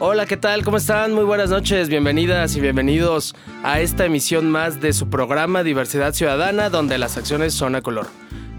Hola, ¿qué tal? ¿Cómo están? Muy buenas noches, bienvenidas y bienvenidos a esta emisión más de su programa Diversidad Ciudadana, donde las acciones son a color.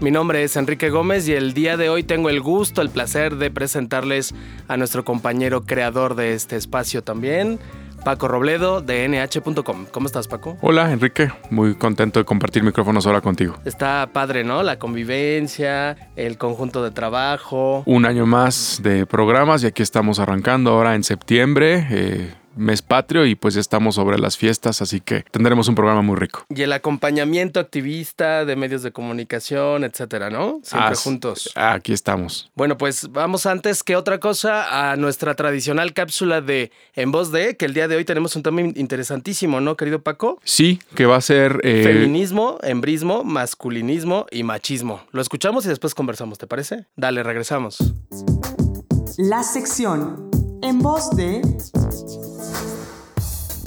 Mi nombre es Enrique Gómez y el día de hoy tengo el gusto, el placer de presentarles a nuestro compañero creador de este espacio también, Paco Robledo de nh.com. ¿Cómo estás, Paco? Hola, Enrique. Muy contento de compartir micrófonos ahora contigo. Está padre, ¿no? La convivencia, el conjunto de trabajo. Un año más de programas y aquí estamos arrancando ahora en septiembre. Eh, mes patrio y pues ya estamos sobre las fiestas, así que tendremos un programa muy rico. Y el acompañamiento activista de medios de comunicación, etcétera, ¿no? Siempre juntos. Aquí estamos. Bueno, pues vamos antes que otra cosa a nuestra tradicional cápsula de En Voz de, que el día de hoy tenemos un tema interesantísimo, ¿no, querido Paco? Sí, que va a ser... Eh, Feminismo, embrismo, masculinismo y machismo. Lo escuchamos y después conversamos, ¿te parece? Dale, regresamos. La sección En Voz de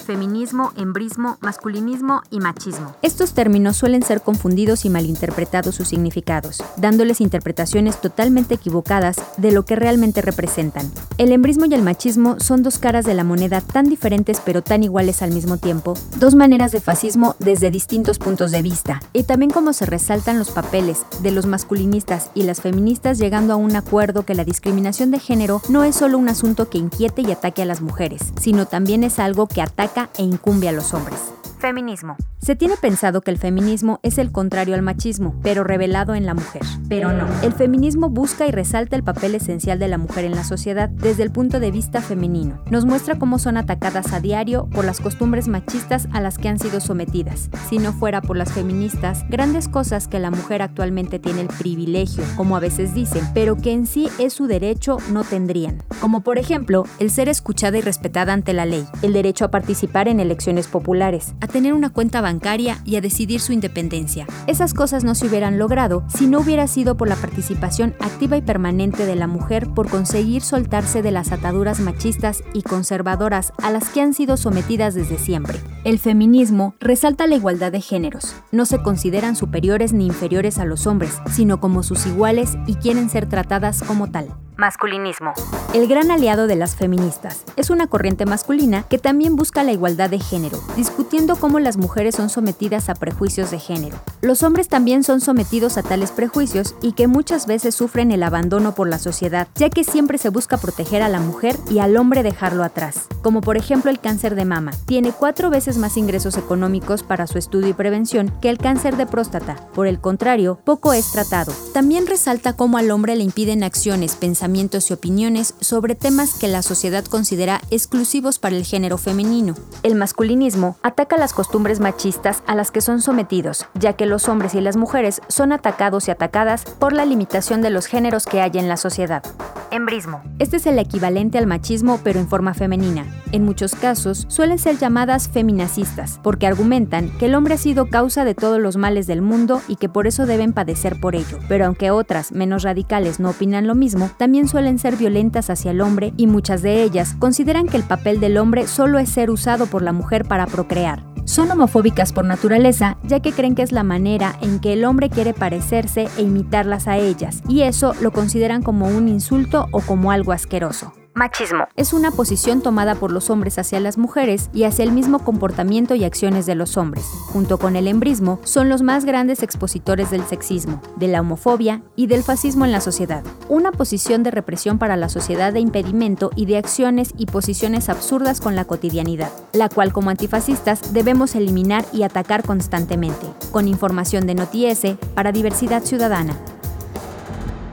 feminismo, embrismo, masculinismo y machismo. Estos términos suelen ser confundidos y malinterpretados sus significados, dándoles interpretaciones totalmente equivocadas de lo que realmente representan. El embrismo y el machismo son dos caras de la moneda tan diferentes pero tan iguales al mismo tiempo, dos maneras de fascismo desde distintos puntos de vista, y también como se resaltan los papeles de los masculinistas y las feministas llegando a un acuerdo que la discriminación de género no es solo un asunto que inquiete y ataque a las mujeres, sino también es algo que ataca e incumbe a los hombres. Feminismo. Se tiene pensado que el feminismo es el contrario al machismo, pero revelado en la mujer. Pero no. El feminismo busca y resalta el papel esencial de la mujer en la sociedad desde el punto de vista femenino. Nos muestra cómo son atacadas a diario por las costumbres machistas a las que han sido sometidas. Si no fuera por las feministas, grandes cosas que la mujer actualmente tiene el privilegio, como a veces dicen, pero que en sí es su derecho, no tendrían. Como por ejemplo, el ser escuchada y respetada ante la ley, el derecho a participar en elecciones populares, a tener una cuenta bancaria y a decidir su independencia. Esas cosas no se hubieran logrado si no hubiera sido por la participación activa y permanente de la mujer por conseguir soltarse de las ataduras machistas y conservadoras a las que han sido sometidas desde siempre. El feminismo resalta la igualdad de géneros. No se consideran superiores ni inferiores a los hombres, sino como sus iguales y quieren ser tratadas como tal. Masculinismo. El gran aliado de las feministas. Es una corriente masculina que también busca la igualdad de género, discutiendo cómo las mujeres son sometidas a prejuicios de género. Los hombres también son sometidos a tales prejuicios y que muchas veces sufren el abandono por la sociedad, ya que siempre se busca proteger a la mujer y al hombre dejarlo atrás. Como por ejemplo el cáncer de mama. Tiene cuatro veces más ingresos económicos para su estudio y prevención que el cáncer de próstata. Por el contrario, poco es tratado. También resalta cómo al hombre le impiden acciones, pensamientos, y opiniones sobre temas que la sociedad considera exclusivos para el género femenino. El masculinismo ataca las costumbres machistas a las que son sometidos, ya que los hombres y las mujeres son atacados y atacadas por la limitación de los géneros que hay en la sociedad. Este es el equivalente al machismo pero en forma femenina. En muchos casos suelen ser llamadas feminacistas, porque argumentan que el hombre ha sido causa de todos los males del mundo y que por eso deben padecer por ello. Pero aunque otras, menos radicales, no opinan lo mismo, también suelen ser violentas hacia el hombre y muchas de ellas consideran que el papel del hombre solo es ser usado por la mujer para procrear. Son homofóbicas por naturaleza, ya que creen que es la manera en que el hombre quiere parecerse e imitarlas a ellas, y eso lo consideran como un insulto o como algo asqueroso. Machismo. Es una posición tomada por los hombres hacia las mujeres y hacia el mismo comportamiento y acciones de los hombres. Junto con el embrismo, son los más grandes expositores del sexismo, de la homofobia y del fascismo en la sociedad. Una posición de represión para la sociedad de impedimento y de acciones y posiciones absurdas con la cotidianidad, la cual como antifascistas debemos eliminar y atacar constantemente. Con información de Notiese para Diversidad Ciudadana.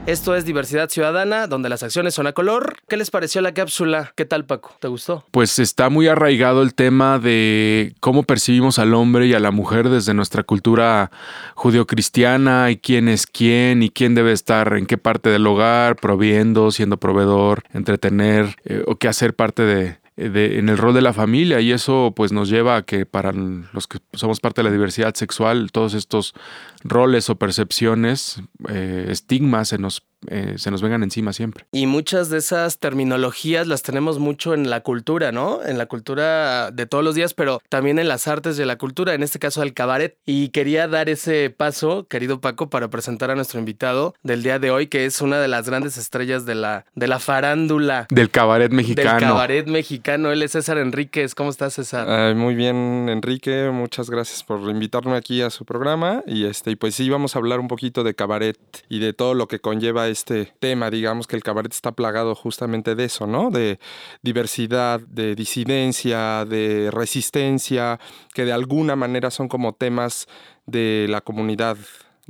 Esto es Diversidad Ciudadana, donde las acciones son a color. ¿Qué les pareció la cápsula? ¿Qué tal, Paco? ¿Te gustó? Pues está muy arraigado el tema de cómo percibimos al hombre y a la mujer desde nuestra cultura judio-cristiana y quién es quién y quién debe estar en qué parte del hogar, proviendo, siendo proveedor, entretener eh, o qué hacer parte de, eh, en el rol de la familia y eso pues nos lleva a que para los que somos parte de la diversidad sexual, todos estos roles o percepciones, eh, estigmas se nos eh, se nos vengan encima siempre. Y muchas de esas terminologías las tenemos mucho en la cultura, ¿no? En la cultura de todos los días, pero también en las artes de la cultura, en este caso el cabaret. Y quería dar ese paso, querido Paco, para presentar a nuestro invitado del día de hoy, que es una de las grandes estrellas de la, de la farándula. Del cabaret mexicano. Del cabaret mexicano. Él es César Enríquez. ¿Cómo estás, César? muy bien, Enrique. Muchas gracias por invitarme aquí a su programa. Y este, y pues sí, vamos a hablar un poquito de cabaret y de todo lo que conlleva este tema, digamos que el cabaret está plagado justamente de eso, ¿no? De diversidad, de disidencia, de resistencia, que de alguna manera son como temas de la comunidad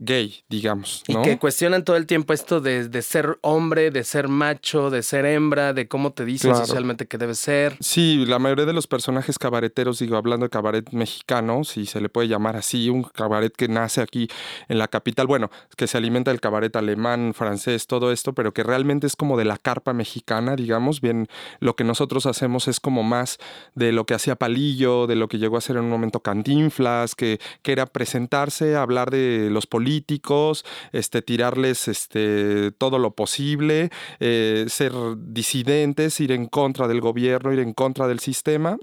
gay, digamos. Y que cuestionan todo el tiempo esto de, ser hombre, de ser macho, de ser hembra, de cómo te dicen socialmente que debe ser. Sí, la mayoría de los personajes cabareteros, digo, hablando de cabaret mexicano, si se le puede llamar así, un cabaret que nace aquí en la capital, bueno, que se alimenta del cabaret alemán, francés, todo esto, pero que realmente es como de la carpa mexicana, digamos, bien, lo que nosotros hacemos es como más de lo que hacía Palillo, de lo que llegó a ser en un momento Cantinflas, que, que era presentarse, hablar de los políticos, políticos, este, tirarles este, todo lo posible, eh, ser disidentes, ir en contra del gobierno, ir en contra del sistema.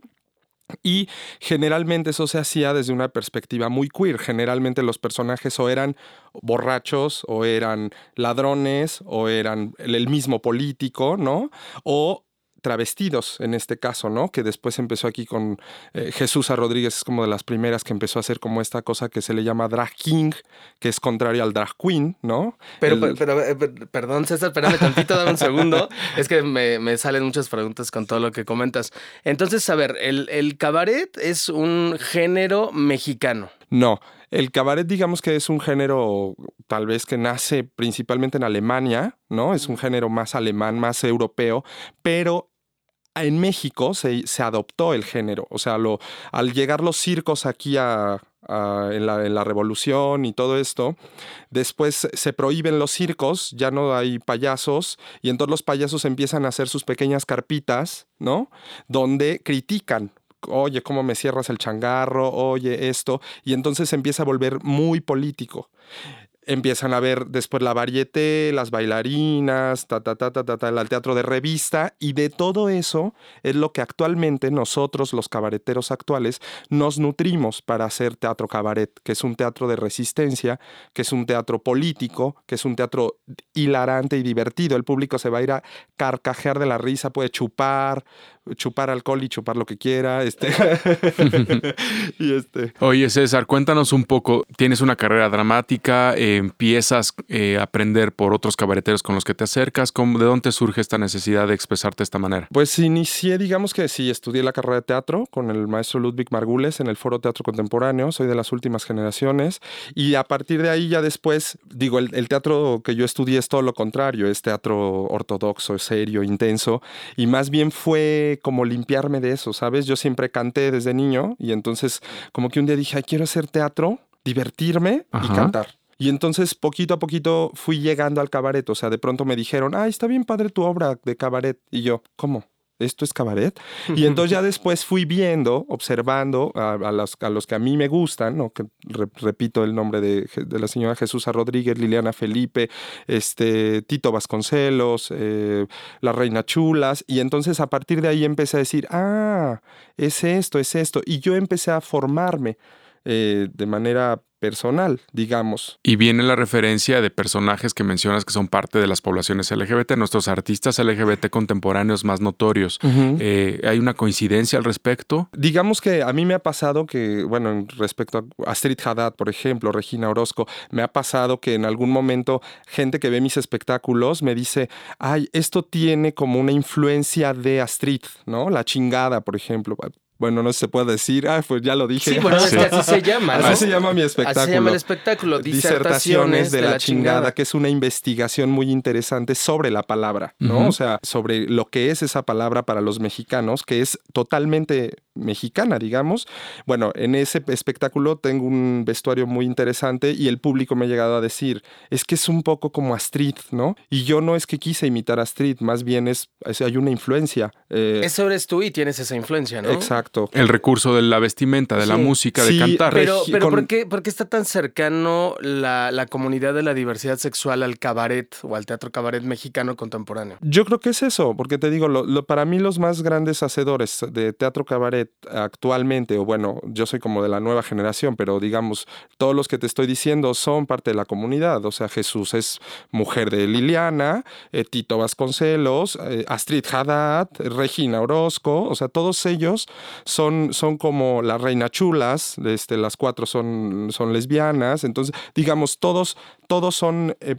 Y generalmente eso se hacía desde una perspectiva muy queer. Generalmente los personajes o eran borrachos, o eran ladrones, o eran el mismo político, ¿no? O travestidos en este caso, ¿no? Que después empezó aquí con eh, Jesús a Rodríguez, es como de las primeras que empezó a hacer como esta cosa que se le llama drag king, que es contrario al drag queen, ¿no? Pero, pero, eh, perdón, César, espérame tantito, dame un segundo. es que me, salen muchas preguntas con todo lo que comentas. Entonces, a ver, el, el cabaret es un género mexicano. No, el cabaret, digamos que es un género tal vez que nace principalmente en Alemania, ¿no? Es un género más alemán, más europeo, pero en México se, adoptó el género. O sea, al llegar los circos aquí a, en, la, en, la, revolución y todo esto, después se prohíben los circos, ya no hay payasos, y entonces los payasos empiezan a hacer sus pequeñas carpitas, ¿no? Donde critican oye, ¿cómo me cierras el changarro? Oye, esto. Y entonces empieza a volver muy político empiezan a ver después la varieté, las bailarinas, ta, ta, ta, ta, ta, ta, el teatro de revista, y de todo eso es lo que actualmente nosotros, los cabareteros actuales, nos nutrimos para hacer teatro cabaret, que es un teatro de resistencia, que es un teatro político, que es un teatro hilarante y divertido. El público se va a ir a carcajear de la risa, puede chupar, chupar alcohol y chupar lo que quiera. Este. y este. Oye, César, cuéntanos un poco. Tienes una carrera dramática, eh, empiezas eh, a aprender por otros cabareteros con los que te acercas. ¿De dónde surge esta necesidad de expresarte de esta manera? Pues inicié, digamos que sí, estudié la carrera de teatro con el maestro Ludwig Margules en el Foro Teatro Contemporáneo. Soy de las últimas generaciones. Y a partir de ahí ya después, digo, el, el teatro que yo estudié es todo lo contrario. Es teatro ortodoxo, serio, intenso. Y más bien fue como limpiarme de eso, ¿sabes? Yo siempre canté desde niño y entonces como que un día dije, Ay, quiero hacer teatro, divertirme y cantar. Y entonces poquito a poquito fui llegando al cabaret, o sea, de pronto me dijeron, ay, está bien padre tu obra de cabaret. Y yo, ¿cómo? Esto es cabaret. Y entonces ya después fui viendo, observando a, los, a los, que a mí me gustan, ¿no? que repito el nombre de, la señora Jesús Rodríguez, Liliana Felipe, este, Tito Vasconcelos, eh, la Reina Chulas, y entonces a partir de ahí empecé a decir, ah, es esto, es esto, y yo empecé a formarme. Eh, de manera personal, digamos. Y viene la referencia de personajes que mencionas que son parte de las poblaciones LGBT, nuestros artistas LGBT contemporáneos más notorios. Eh, ¿Hay una coincidencia al respecto? Digamos que a mí me ha pasado que, bueno, respecto a Astrid Haddad, por ejemplo, Regina Orozco, me ha pasado que en algún momento gente que ve mis espectáculos me dice, ay, esto tiene como una influencia de Astrid, ¿no? La chingada, por ejemplo bueno, no se puede decir, ah, pues ya lo dije. Sí, bueno, es que así se llama. Así se llama mi espectáculo. Así se llama el espectáculo, Disertaciones, de, la, chingada, que es una investigación muy interesante sobre la palabra, ¿no? O sea, sobre lo que es esa palabra para los mexicanos, que es totalmente mexicana, digamos. Bueno, en ese espectáculo tengo un vestuario muy interesante y el público me ha llegado a decir, es que es un poco como Astrid, ¿no? Y yo no es que quise imitar a Astrid, más bien es, hay una influencia. Eh, Eso eres tú y tienes esa influencia, ¿no? Exacto. El recurso de la vestimenta, de la música, de cantar. Pero, pero ¿por, qué, está tan cercano la, la comunidad de la diversidad sexual al cabaret o al teatro cabaret mexicano contemporáneo? Yo creo que es eso, porque te digo, lo, para mí los más grandes hacedores de teatro cabaret actualmente, o bueno, yo soy como de la nueva generación, pero digamos, todos los que te estoy diciendo son parte de la comunidad. O sea, Jesús es mujer de Liliana, eh, Tito Vasconcelos, eh, Astrid Haddad, Regina Orozco, o sea, todos ellos son, son como las reina chulas, este, las cuatro son, son lesbianas, entonces, digamos, todos, todos son... Eh,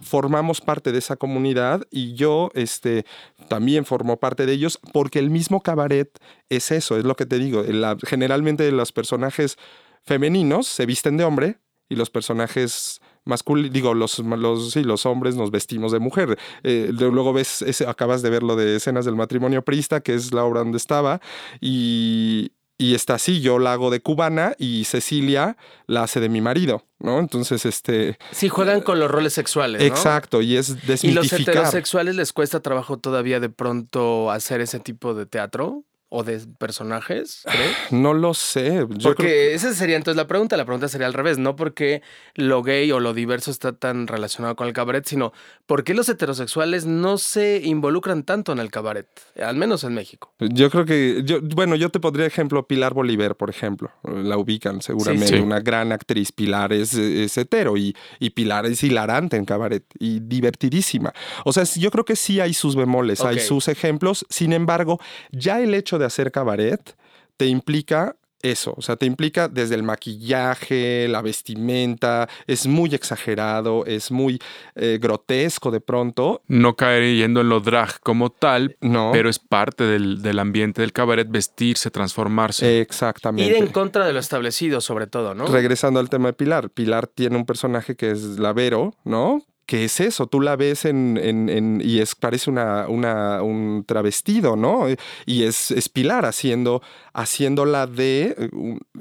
formamos parte de esa comunidad y yo este, también formo parte de ellos porque el mismo cabaret es eso, es lo que te digo. generalmente los personajes femeninos se visten de hombre y los personajes masculinos, digo, los, los, sí, los hombres nos vestimos de mujer. Eh, luego ves, ese, acabas de ver lo de escenas del matrimonio prista, que es la obra donde estaba, y, y está así, yo la hago de cubana y Cecilia la hace de mi marido, ¿no? Entonces, este... Sí, juegan con los roles sexuales, ¿no? Exacto, y es desmitificar. ¿Y los heterosexuales les cuesta trabajo todavía de pronto hacer ese tipo de teatro? O de personajes, ¿crees? No lo sé. porque esa sería entonces la pregunta. La pregunta sería al revés. No porque lo gay o lo diverso está tan relacionado con el cabaret, sino por qué los heterosexuales no se involucran tanto en el cabaret, al menos en México. Yo creo que, yo, bueno, yo te podría ejemplo Pilar Bolívar, por ejemplo. La ubican seguramente. Una gran actriz. Pilar es, hetero y, y, Pilar es hilarante en cabaret y divertidísima. O sea, yo creo que sí hay sus bemoles, hay sus ejemplos. Sin embargo, ya el hecho de hacer cabaret te implica eso, o sea, te implica desde el maquillaje, la vestimenta, es muy exagerado, es muy eh, grotesco de pronto. No caer yendo en lo drag como tal, no. pero es parte del, del, ambiente del cabaret vestirse, transformarse. Exactamente. Ir en contra de lo establecido, sobre todo, ¿no? Regresando al tema de Pilar, Pilar tiene un personaje que es Lavero, ¿no? ¿Qué es eso? Tú la ves en, en, y es, parece una, una, un travestido, ¿no? Y es, es Pilar haciendo, haciéndola de,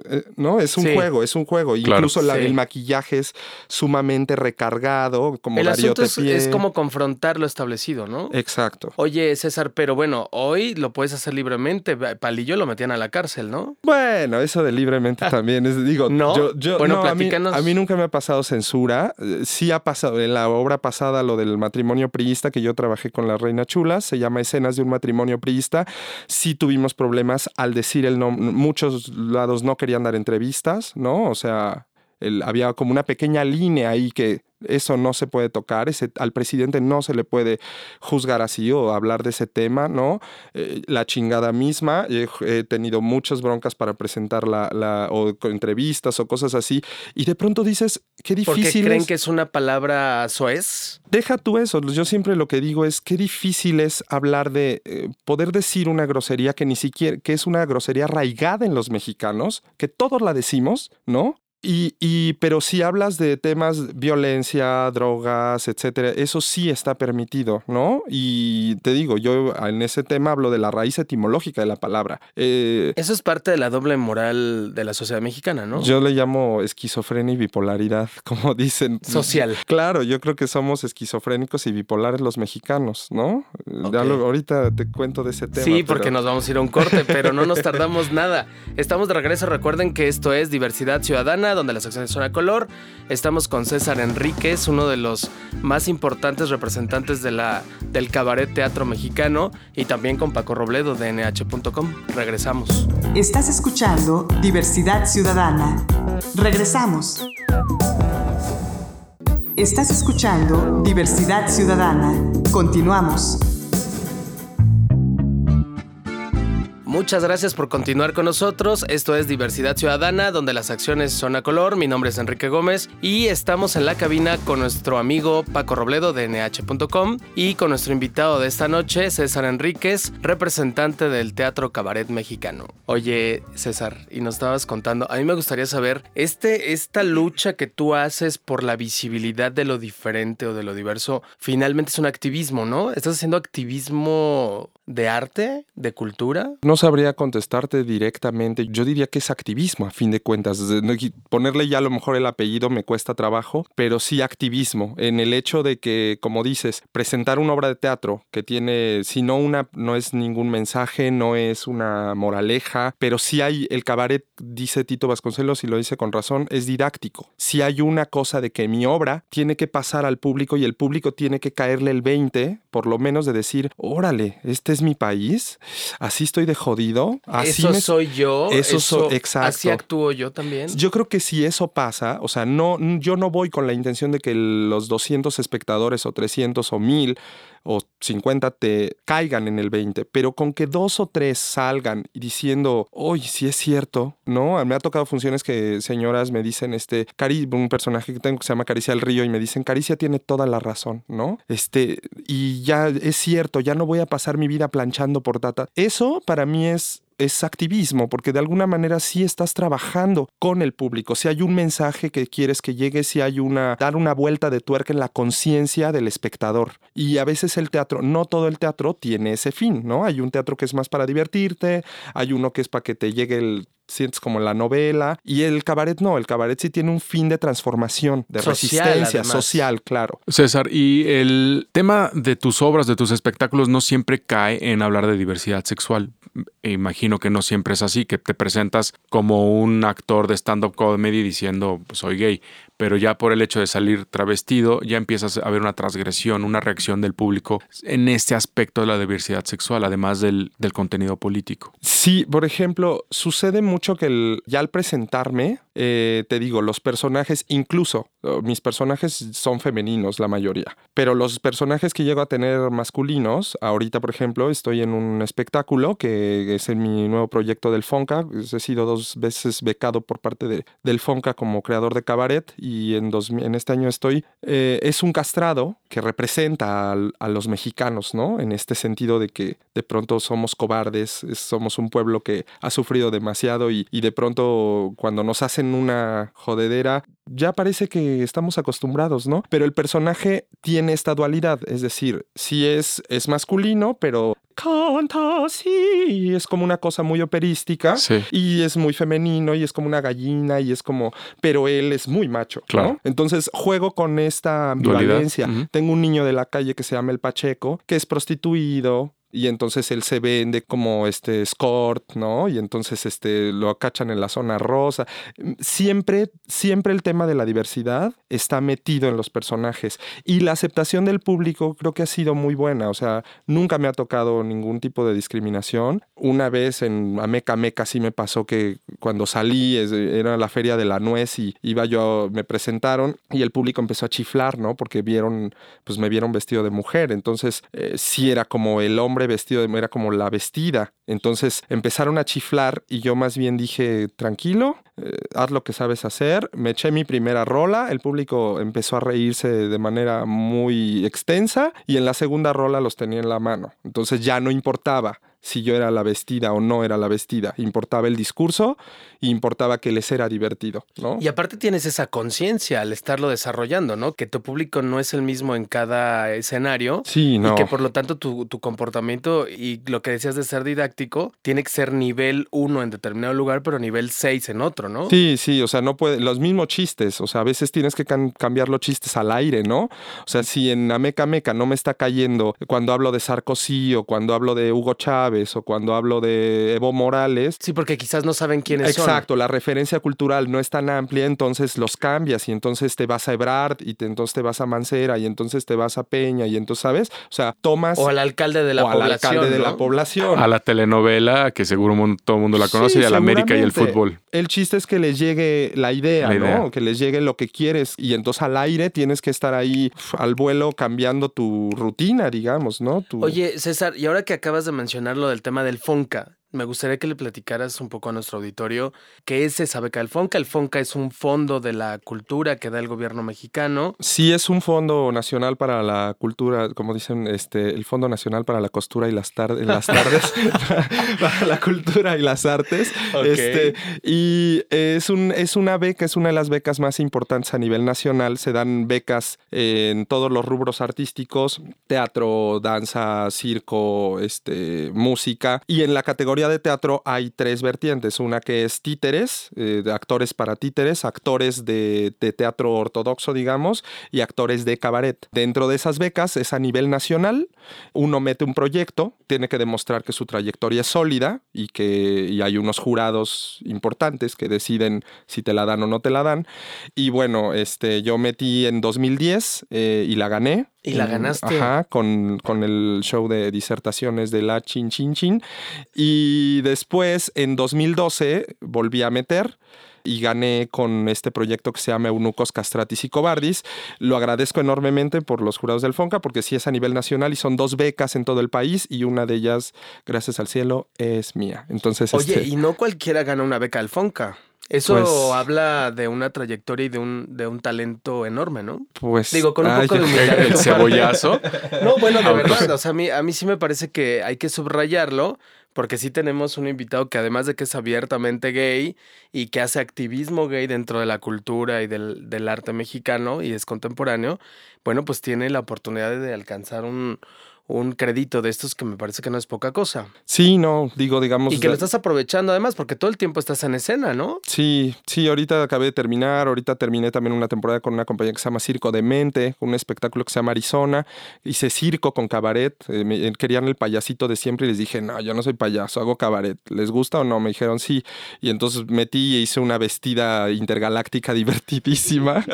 eh, ¿no? Es un juego, es un juego. Incluso el maquillaje es sumamente recargado, como El asunto es, como confrontar lo establecido, ¿no? Exacto. Oye, César, pero bueno, hoy lo puedes hacer libremente. Palillo lo metían a la cárcel, ¿no? Bueno, eso de libremente también es, digo, no. Yo, bueno, a, mí, a mí nunca me ha pasado censura. Eh, sí ha pasado en la obra pasada lo del matrimonio priista, que yo trabajé con la Reina Chula, se llama Escenas de un matrimonio priista. Sí tuvimos problemas al decir muchos lados no querían dar entrevistas, ¿no? O sea, había como una pequeña línea ahí que eso no se puede tocar, ese, al presidente no se le puede juzgar así o hablar de ese tema, ¿no? Eh, la chingada misma, he tenido muchas broncas para presentar la, o entrevistas o cosas así, y de pronto dices, qué difícil. ¿Por qué creen que es una palabra soez? Deja tú eso, yo siempre lo que digo es, qué difícil es hablar de, eh, poder decir una grosería que ni siquiera, que es una grosería arraigada en los mexicanos, que todos la decimos, ¿no? Y, y, pero si hablas de temas violencia, drogas, etcétera, eso sí está permitido, ¿no? Y te digo, yo en ese tema hablo de la raíz etimológica de la palabra. Eh, eso es parte de la doble moral de la sociedad mexicana, ¿no? Yo le llamo esquizofrenia y bipolaridad, como dicen. Social. Claro, yo creo que somos esquizofrénicos y bipolares los mexicanos, ¿no? ahorita te cuento de ese tema. Sí, porque nos vamos a ir a un corte, pero no nos tardamos nada. Estamos de regreso. Recuerden que esto es Diversidad Ciudadana donde las acciones son a color. Estamos con César Enríquez, uno de los más importantes representantes de la, del cabaret teatro mexicano, y también con Paco Robledo de nh.com. Regresamos. Estás escuchando Diversidad Ciudadana. Regresamos. Estás escuchando Diversidad Ciudadana. Continuamos. Muchas gracias por continuar con nosotros. Esto es Diversidad Ciudadana, donde las acciones son a color. Mi nombre es Enrique Gómez y estamos en la cabina con nuestro amigo Paco Robledo de nh.com y con nuestro invitado de esta noche, César Enríquez, representante del Teatro Cabaret Mexicano. Oye, César, y nos estabas contando, a mí me gustaría saber, este, esta lucha que tú haces por la visibilidad de lo diferente o de lo diverso, finalmente es un activismo, ¿no? ¿Estás haciendo activismo de arte, de cultura? No sabría contestarte directamente. Yo diría que es activismo, a fin de cuentas. Ponerle ya a lo mejor el apellido me cuesta trabajo, pero sí activismo, en el hecho de que, como dices, presentar una obra de teatro que tiene, si no una, no es ningún mensaje, no es una moraleja, pero sí hay, el cabaret, dice Tito Vasconcelos, y lo dice con razón, es didáctico. Si hay una cosa de que mi obra tiene que pasar al público y el público tiene que caerle el 20, por lo menos de decir, órale, este es mi país, así estoy de jodido. Así eso soy yo. Eso, soy, exacto. Así actúo yo también. Yo creo que si eso pasa, o sea, no, yo no voy con la intención de que los 200 espectadores o 300 o 1000 o 50 te caigan en el 20, pero con que dos o tres salgan diciendo, oye, si es cierto, ¿no? Me ha tocado funciones que señoras me dicen, este, Cari, un personaje que tengo que se llama Caricia del Río y me dicen, Caricia tiene toda la razón, ¿no? Este, y ya es cierto, ya no voy a pasar mi vida planchando por data. Eso para mí es es activismo, porque de alguna manera sí estás trabajando con el público. Si hay un mensaje que quieres que llegue, si hay una, dar una vuelta de tuerca en la conciencia del espectador. Y a veces el teatro, no todo el teatro tiene ese fin, ¿no? Hay un teatro que es más para divertirte, hay uno que es para que te llegue el sientes como la novela. Y el cabaret no, el cabaret sí tiene un fin de transformación, de resistencia social, claro. César, y el tema de tus obras, de tus espectáculos, no siempre cae en hablar de diversidad sexual. Imagino que no siempre es así, que te presentas como un actor de stand-up comedy diciendo soy gay, pero ya por el hecho de salir travestido ya empiezas a ver una transgresión, una reacción del público en este aspecto de la diversidad sexual, además del, contenido político. Sí, por ejemplo, sucede mucho que ya al presentarme, eh, te digo, los personajes, incluso mis personajes son femeninos la mayoría, pero los personajes que llego a tener masculinos, ahorita por ejemplo estoy en un espectáculo que es en mi nuevo proyecto del Fonca, he sido dos veces becado por parte de, del Fonca como creador de cabaret y en, dos, en este año estoy, eh, es un castrado que representa a, los mexicanos, ¿no? En este sentido de que de pronto somos cobardes, somos un pueblo que ha sufrido demasiado y, y de pronto cuando nos hacen una jodedera, ya parece que estamos acostumbrados, ¿no? Pero el personaje tiene esta dualidad, es decir, sí es, es masculino, pero canta así, es como una cosa muy operística y es muy femenino y es como una gallina y es como, pero él es muy macho, claro. Entonces juego con esta ambivalencia. Tengo un niño de la calle que se llama el Pacheco, que es prostituido, y entonces él se vende como este escort, ¿no? Y entonces este lo acachan en la zona rosa. Siempre siempre el tema de la diversidad está metido en los personajes y la aceptación del público creo que ha sido muy buena, o sea, nunca me ha tocado ningún tipo de discriminación. Una vez en Ameca Meca sí me pasó que cuando salí era la feria de la nuez y iba yo me presentaron y el público empezó a chiflar, ¿no? Porque vieron pues me vieron vestido de mujer, entonces eh, sí era como el hombre vestido de era como la vestida. Entonces empezaron a chiflar y yo más bien dije, tranquilo, eh, haz lo que sabes hacer. Me eché mi primera rola, el público empezó a reírse de manera muy extensa y en la segunda rola los tenía en la mano. Entonces ya no importaba si yo era la vestida o no era la vestida. Importaba el discurso e importaba que les era divertido, ¿no? Y aparte tienes esa conciencia al estarlo desarrollando, ¿no? Que tu público no es el mismo en cada escenario. Sí, no. Y que por lo tanto tu, comportamiento y lo que decías de ser didáctico tiene que ser nivel 1 en determinado lugar, pero nivel 6 en otro, ¿no? Sí, sí, o sea, no puede, los mismos chistes, o sea, a veces tienes que cambiar los chistes al aire, ¿no? O sea, si en Ameca Meca no me está cayendo cuando hablo de Sarkozy o cuando hablo de Hugo Chávez, o cuando hablo de Evo Morales. Sí, porque quizás no saben quiénes exacto, son. Exacto, la referencia cultural no es tan amplia, entonces los cambias y entonces te vas a Ebrard y entonces te vas a Mancera y entonces te vas a Peña y entonces, ¿sabes? O sea, tomas... O al alcalde de la población. Al alcalde de la población. A la telenovela, que seguro todo el mundo la conoce, y a la América y el fútbol. El chiste es que les llegue la idea, ¿no? Que les llegue lo que quieres y entonces al aire tienes que estar ahí al vuelo cambiando tu rutina, digamos, ¿no? Oye, César, y ahora que acabas de mencionarlo del tema del FONCA me gustaría que le platicaras un poco a nuestro auditorio qué es esa beca del FONCA. El FONCA es un fondo de la cultura que da el gobierno mexicano. Sí, es un fondo nacional para la cultura, como dicen, este, el Fondo Nacional para la Costura y las, tardes, las tardes, para la cultura y las artes. Este, y es, un, es una beca, es una de las becas más importantes a nivel nacional. Se dan becas en todos los rubros artísticos, teatro, danza, circo, este, música. Y en la categoría de teatro hay tres vertientes. Una que es títeres, eh, actores para títeres, actores de, teatro ortodoxo, digamos, y actores de cabaret. Dentro de esas becas es a nivel nacional. Uno mete un proyecto, tiene que demostrar que su trayectoria es sólida y que y hay unos jurados importantes que deciden si te la dan o no te la dan. Y bueno, este, yo metí en 2010 eh, y la gané. Y la ganaste. Ajá, con, con, el show de disertaciones de la Chin Chin Chin. Y después, en 2012, volví a meter y gané con este proyecto que se llama Eunucos Castratis y Cobardis. Lo agradezco enormemente por los jurados del FONCA porque sí es a nivel nacional y son dos becas en todo el país y una de ellas, gracias al cielo, es mía. Entonces, Oye, este y no cualquiera gana una beca del FONCA. Eso Pues habla de una trayectoria y de un, de un talento enorme, ¿no? Pues, Digo, con un ay, poco de humildad. El cebollazo. No, bueno, de verdad, o sea, a mí, a mí sí me parece que hay que subrayarlo, porque sí tenemos un invitado que además de que es abiertamente gay y que hace activismo gay dentro de la cultura y del, del arte mexicano y es contemporáneo, bueno, pues tiene la oportunidad de alcanzar un, un crédito de estos que me parece que no es poca cosa. Sí, no, digo, digamos. Y que lo estás aprovechando además, porque todo el tiempo estás en escena, ¿no? Sí, sí, ahorita acabé de terminar, ahorita terminé también una temporada con una compañía que se llama Circo de Mente, un espectáculo que se llama Arizona, hice circo con cabaret, eh, me- eh, querían el payasito de siempre y les dije, no, yo no soy payaso, hago cabaret, ¿les gusta o no? Me dijeron sí, y entonces metí e hice una vestida intergaláctica divertidísima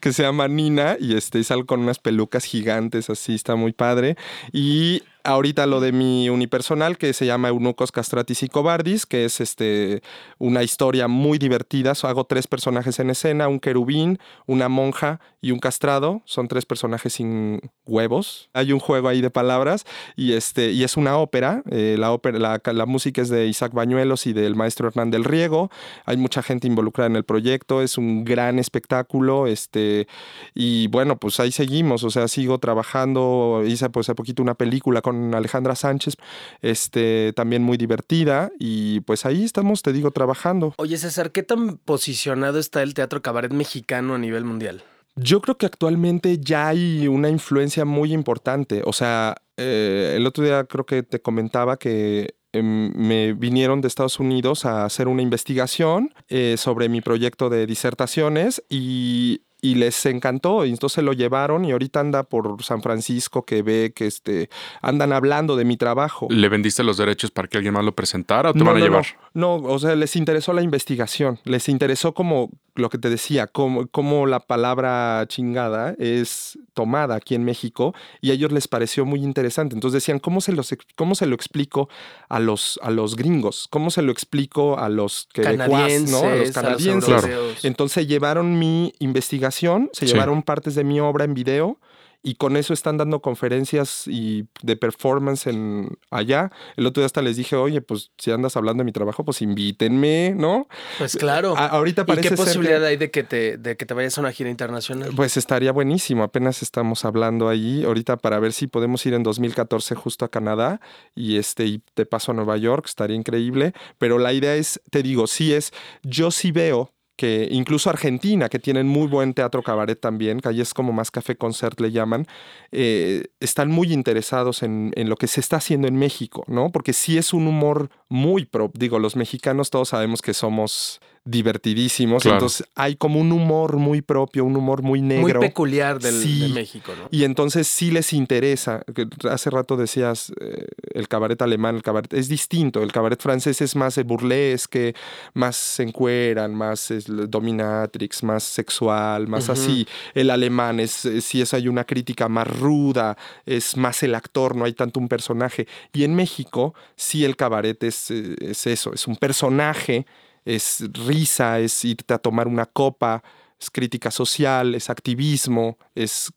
que se llama Nina y este, y salgo con unas pelucas gigantes, así está muy padre, y ahorita lo de mi unipersonal que se llama Eunucos Castratis y Cobardis, que es este una historia muy divertida. Hago tres personajes en escena, un querubín, una monja y un castrado. Son tres personajes sin huevos. Hay un juego ahí de palabras y este y es una ópera. Eh, la ópera, la, música es de Isaac Bañuelos y del maestro Hernán del Riego. Hay mucha gente involucrada en el proyecto. Es un gran espectáculo. Este y bueno, pues ahí seguimos. O sea, sigo trabajando. Hice pues hace poquito una película con Alejandra Sánchez, este, también muy divertida. Y pues ahí estamos, te digo, trabajando. Oye, César, ¿qué tan posicionado está el teatro cabaret mexicano a nivel mundial? Yo creo que actualmente ya hay una influencia muy importante. O sea, eh, el otro día creo que te comentaba que em, me vinieron de Estados Unidos a hacer una investigación eh, sobre mi proyecto de disertaciones y, y les encantó. Y entonces lo llevaron y ahorita anda por San Francisco que ve que este, andan hablando de mi trabajo. ¿Le vendiste los derechos para que alguien más lo presentara o te No, van a no, llevar? No, no, o sea, les interesó la investigación, les interesó como lo que te decía, como, como la palabra chingada es tomada aquí en México y a ellos les pareció muy interesante. Entonces decían, ¿cómo se, los, ex- cómo se lo explico a los, a los gringos? ¿Cómo se lo explico a los quebecuas, Canadienses, ¿no? A los a los canadienses. Entonces llevaron mi investigación, se Sí. llevaron partes de mi obra en video y con eso están dando conferencias y de performance en allá. El otro día hasta les dije, oye, pues si andas hablando de mi trabajo, pues invítenme, ¿no? Pues claro. A- ahorita ¿Y parece qué ser que- posibilidad hay de que, te, de que te vayas a una gira internacional? Pues estaría buenísimo, apenas estamos hablando ahí ahorita para ver si podemos ir en 2014 justo a Canadá y este y te paso a Nueva York, estaría increíble, pero la idea es, te digo, sí es, yo sí veo que incluso Argentina, que tienen muy buen teatro cabaret también, que ahí es como más café concert le llaman, eh, están muy interesados en, en lo que se está haciendo en México, ¿no? Porque sí es un humor muy pro, digo, los mexicanos todos sabemos que somos divertidísimos, Claro. entonces hay como un humor muy propio, un humor muy Muy negro. peculiar del, Sí. de México, ¿no? Y entonces sí les interesa. Hace rato decías eh, el cabaret alemán, el cabaret es distinto. El cabaret francés es más de burlesque, más se encueran, más es dominatrix, más sexual, más así. El alemán es, es- sí es hay una crítica más ruda, es más el actor, no hay tanto un personaje. Y en México sí el cabaret es, eh, es eso, es un personaje, es risa, es irte a tomar una copa, es crítica social, es activismo, es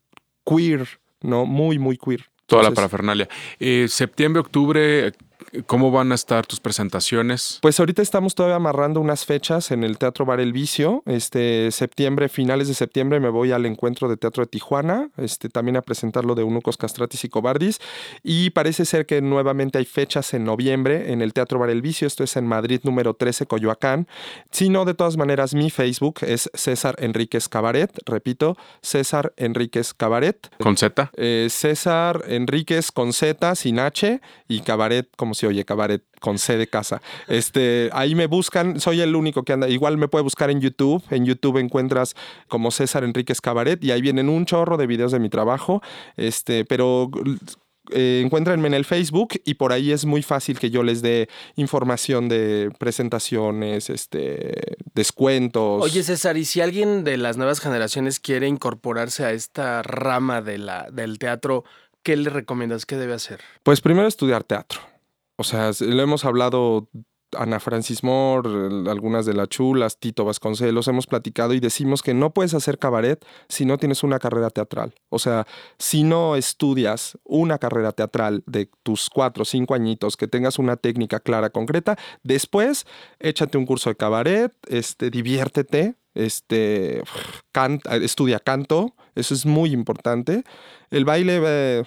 queer, ¿no? Muy, muy queer. Toda la parafernalia. Eh, septiembre, octubre, ¿cómo van a estar tus presentaciones? Pues ahorita estamos todavía amarrando unas fechas en el Teatro Bar El Vicio. Este septiembre, finales de septiembre, me voy al encuentro de Teatro de Tijuana, este, también a presentar lo de Eunucos Castratis y Cobardis. Y parece ser que nuevamente hay fechas en noviembre en el Teatro Bar El Vicio. Esto es en Madrid número 13, Coyoacán. Si no, de todas maneras, mi Facebook es César Enríquez Cabaret. Repito, César Enríquez Cabaret. ¿Con Z? Eh, César Enríquez con Z, sin H, y Cabaret como como se oye, cabaret con C de casa. Este, ahí me buscan, soy el único que anda. Igual me puede buscar en YouTube. En YouTube encuentras como César Enríquez Cabaret y ahí vienen un chorro de videos de mi trabajo. Este, pero eh, encuéntrenme en el Facebook y por ahí es muy fácil que yo les dé información de presentaciones, este, descuentos. Oye, César, y si alguien de las nuevas generaciones quiere incorporarse a esta rama de la, del teatro, ¿qué le recomiendas? ¿Qué debe hacer? Pues primero estudiar teatro. O sea, lo hemos hablado Ana Francis Moore, algunas de las chulas, Tito Vasconcelos, hemos platicado y decimos que no puedes hacer cabaret si no tienes una carrera teatral. O sea, si no estudias una carrera teatral de tus cuatro o cinco añitos, que tengas una técnica clara, concreta, después échate un curso de cabaret, este, diviértete, este, estudia canto, eso es muy importante. El baile... Eh,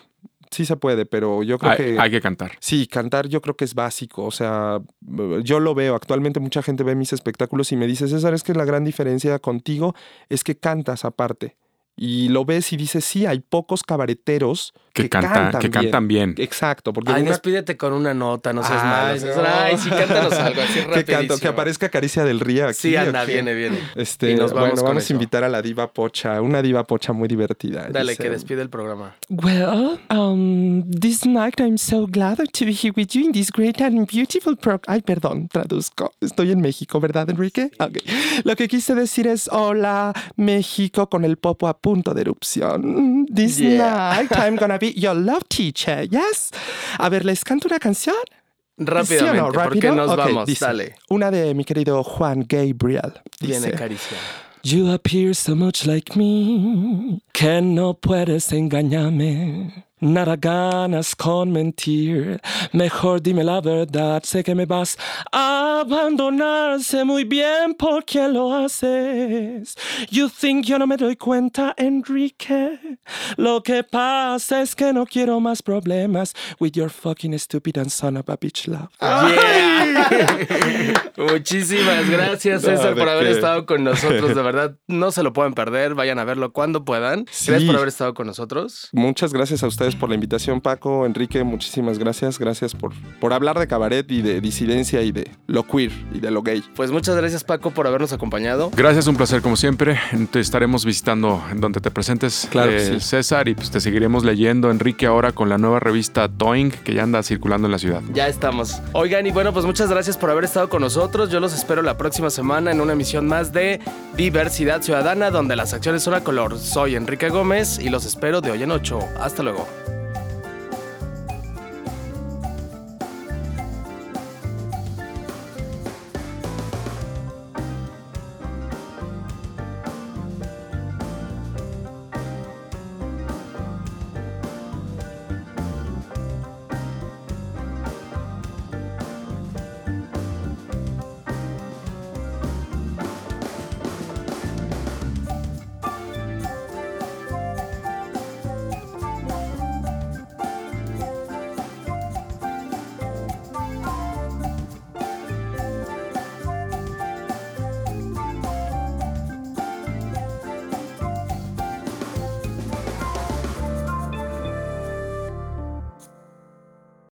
sí se puede, pero yo creo que... Hay que cantar. Sí, cantar yo creo que es básico. O sea, yo lo veo. Actualmente mucha gente ve mis espectáculos y me dice, César, es que la gran diferencia contigo es que cantas aparte y lo ves y dices, sí, hay pocos cabareteros que, cantan, que cantan bien. Exacto. Porque Ay, despídete con una nota, no seas malo. Ay, sí, cántanos algo así que, canto, que aparezca Caricia del Río aquí. Sí, anda, viene, viene. Este, nos vamos bueno, vamos a invitar a la diva Pocha, una diva Pocha muy divertida. Dale, que despide el programa. Well, um, this night I'm so glad to be here with you in this great and beautiful program. Ay, perdón, traduzco. Estoy en México, ¿verdad, Enrique? Okay. Lo que quise decir es hola, México, con el popo a punto de erupción. This night I'm gonna be your love teacher, yes. A ver, ¿les canto una canción? Rápidamente, ¿Sí porque nos vamos, dale. Una de mi querido Juan Gabriel. Viene caricia. You appear so much like me que no puedes engañarme. Nada ganas con mentir. Mejor dime la verdad. Sé que me vas a abandonarse muy bien porque lo haces. You think yo no me doy cuenta, Enrique. Lo que pasa es que no quiero más problemas with your fucking stupid and son of a bitch love. Muchísimas gracias, César, por haber estado con nosotros. De verdad, no se lo pueden perder. Vayan a verlo cuando puedan. Gracias por haber estado con nosotros. Muchas gracias a ustedes por la invitación, Paco, Enrique, muchísimas gracias. Gracias por, por hablar de cabaret y de disidencia y de lo queer y de lo gay. Pues muchas gracias, Paco, por habernos acompañado. Gracias, un placer como siempre. Te estaremos visitando en donde te presentes, claro eh, César, y pues te seguiremos leyendo, Enrique, ahora con la nueva revista Toing que ya anda circulando en la ciudad. Ya estamos. Oigan, y bueno, pues muchas gracias por haber estado con nosotros. Yo los espero la próxima semana en una emisión más de Diversidad Ciudadana, donde las acciones son a color. Soy Enrique Gómez y los espero de hoy en ocho. Hasta luego.